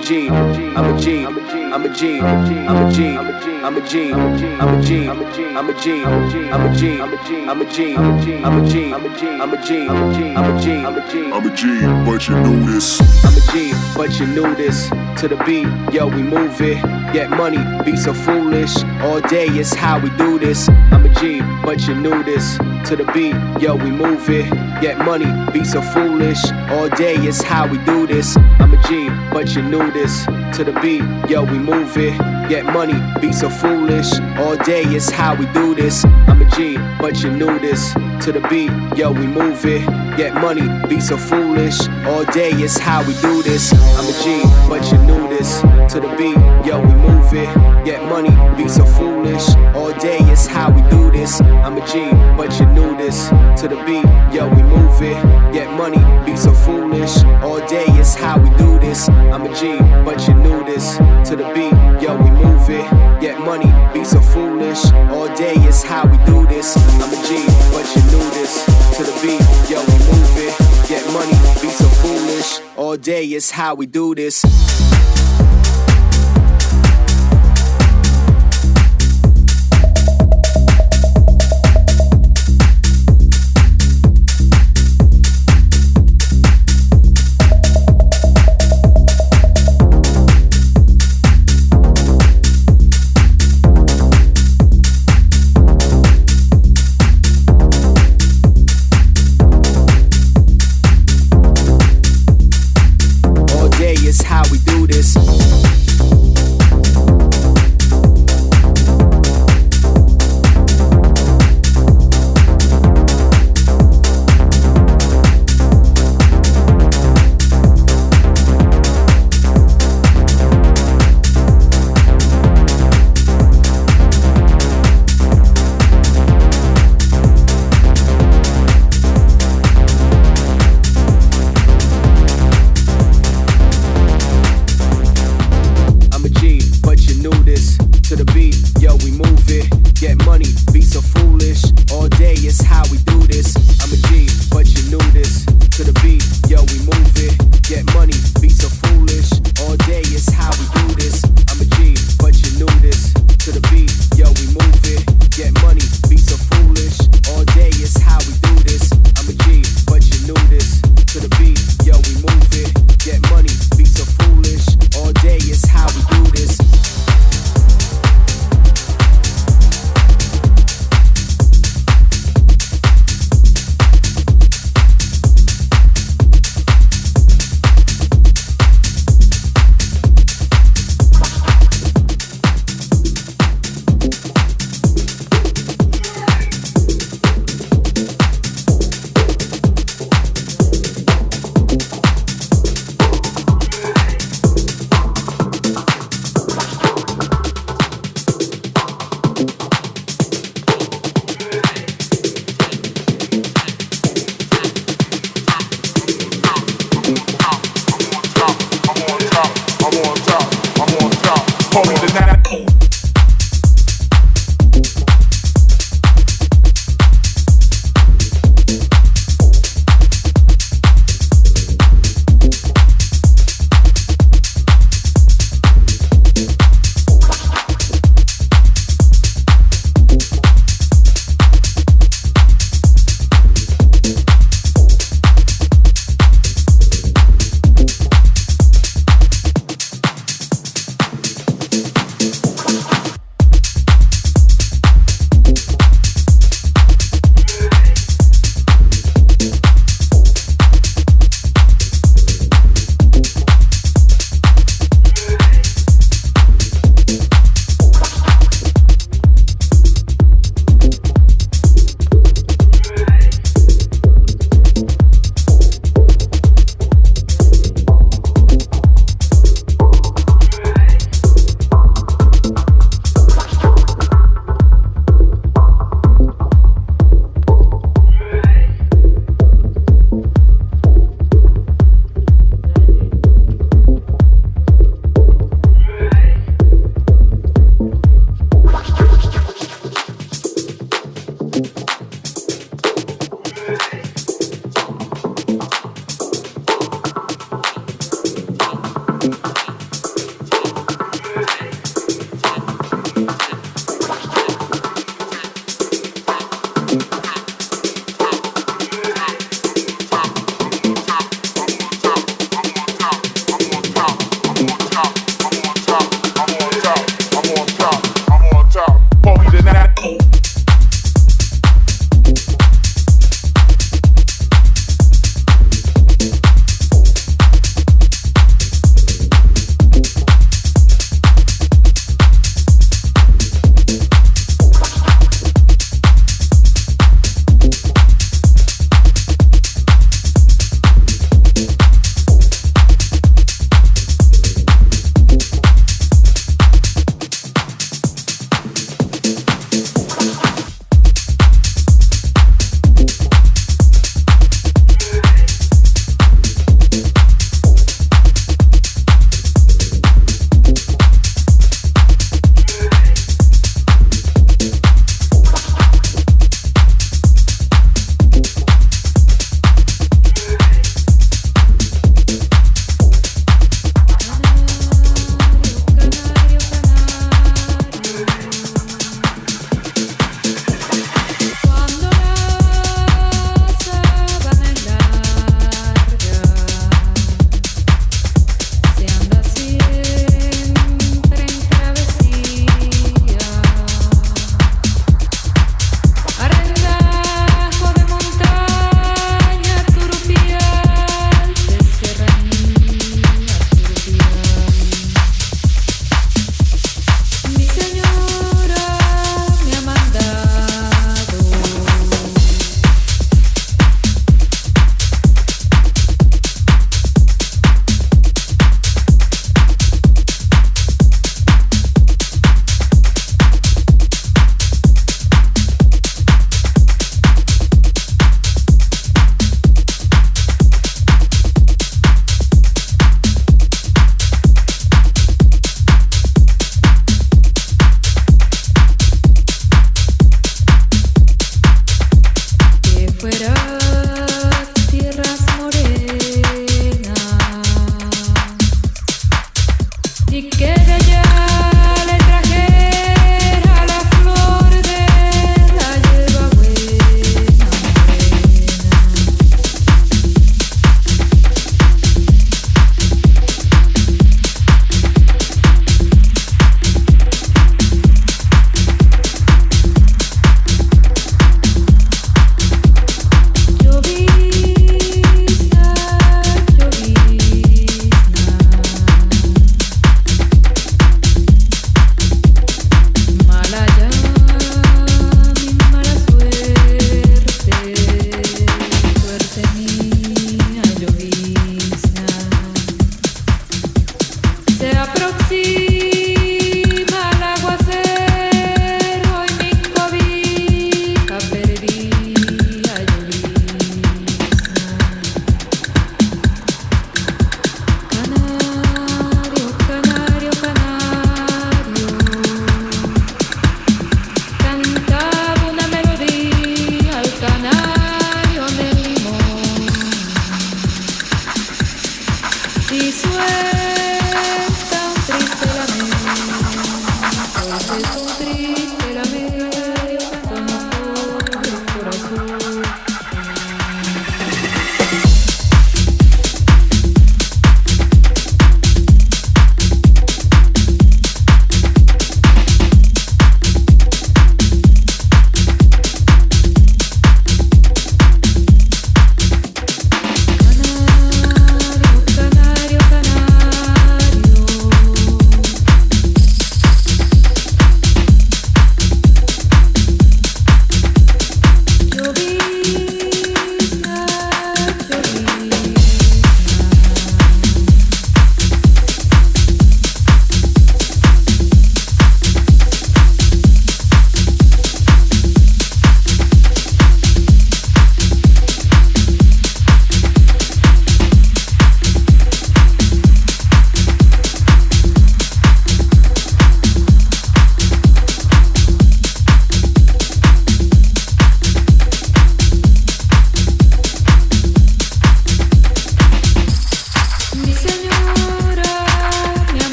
a G, I'm a G, I'm a G, I'm a G, I'm a G, I'm a G, I'm a G, I'm a G, I'm a G, I'm a G, I'm a G, I'm a G, I'm a G, I'm a G, I'm a G, I'm a G, I'm a G, I'm a G, but you knew this. I'm a G, but you knew this. To the beat, yo, we move it. Get money, be so foolish. All day is how we do this. I'm a G, but you knew this. To the beat, yo, we move it. Get money, be so foolish. All day is how we do this. I'm a G, but you knew this. To the beat, yo, we move it. Get money, be so foolish. All day is how we do this. I'm a G, but you knew this. To the beat, yo, we move it. Get money, be so foolish. All day is how we do this. I'm a G, but you knew this. To the beat, yo, we move it. Get money, be so foolish. All day is how we do this. I'm a G, but you knew this. To the beat, yo, we move it. Get money, be so foolish. All day is how we do this. I'm a G, but you knew this. To the beat, yo, we move it. Get money, be so foolish. All day is how we do this. I'm a G, but you knew this. To the beat, yo, we move it. Get money, be so foolish. All day is how we do this.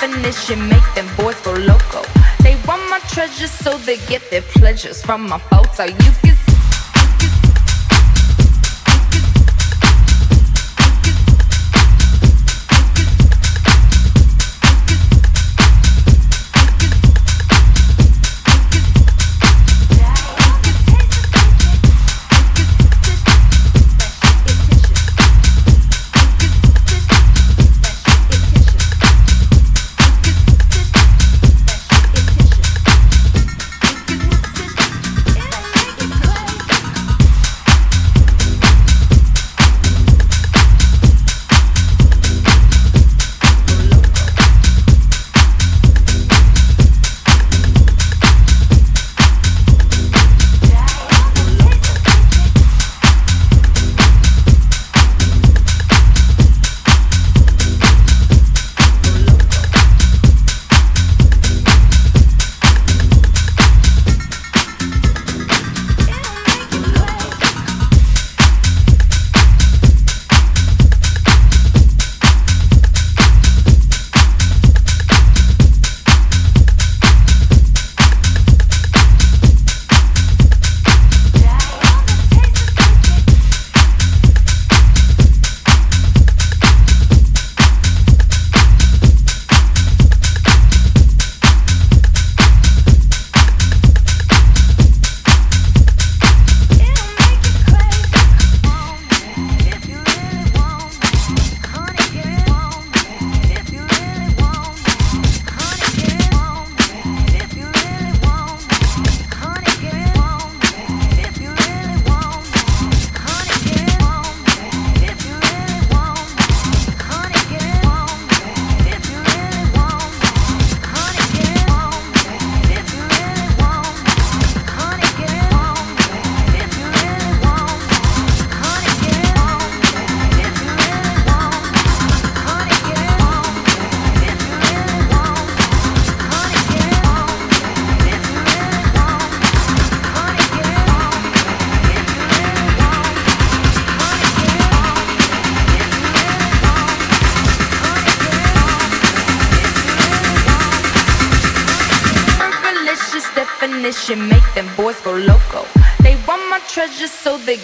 Definition make them boys go loco. They want my treasures so they get their pleasures from my photo. You can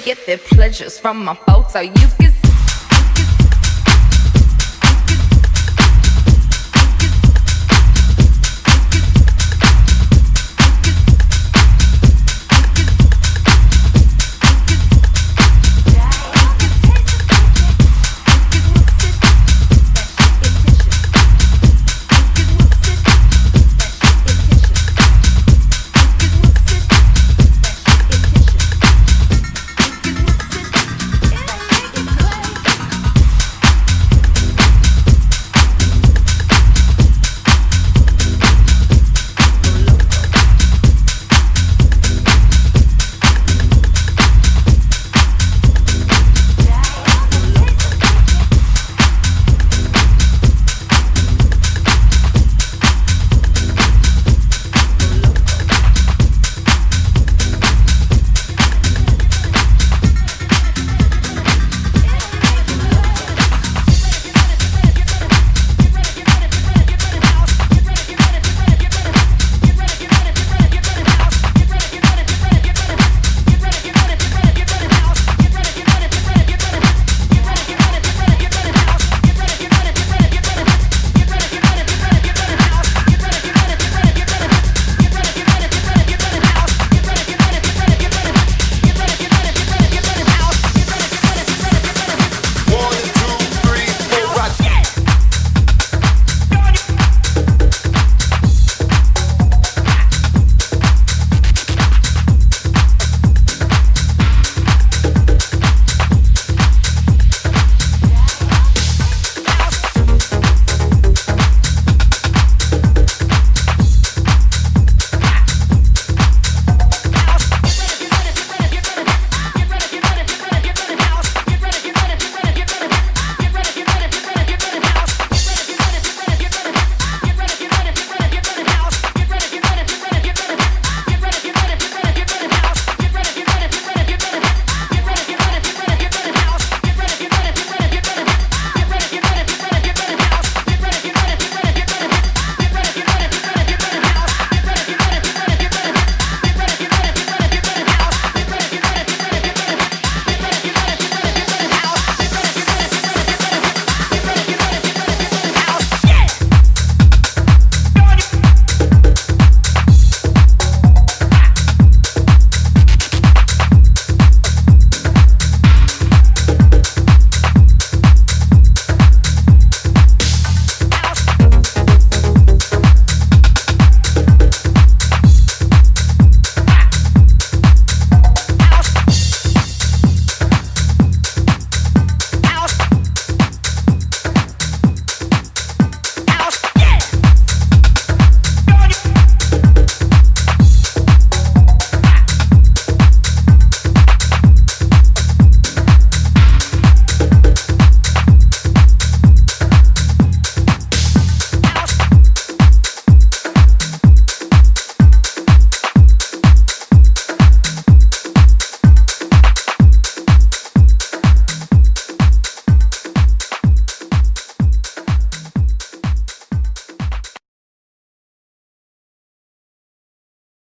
get their pleasures from my photo. You can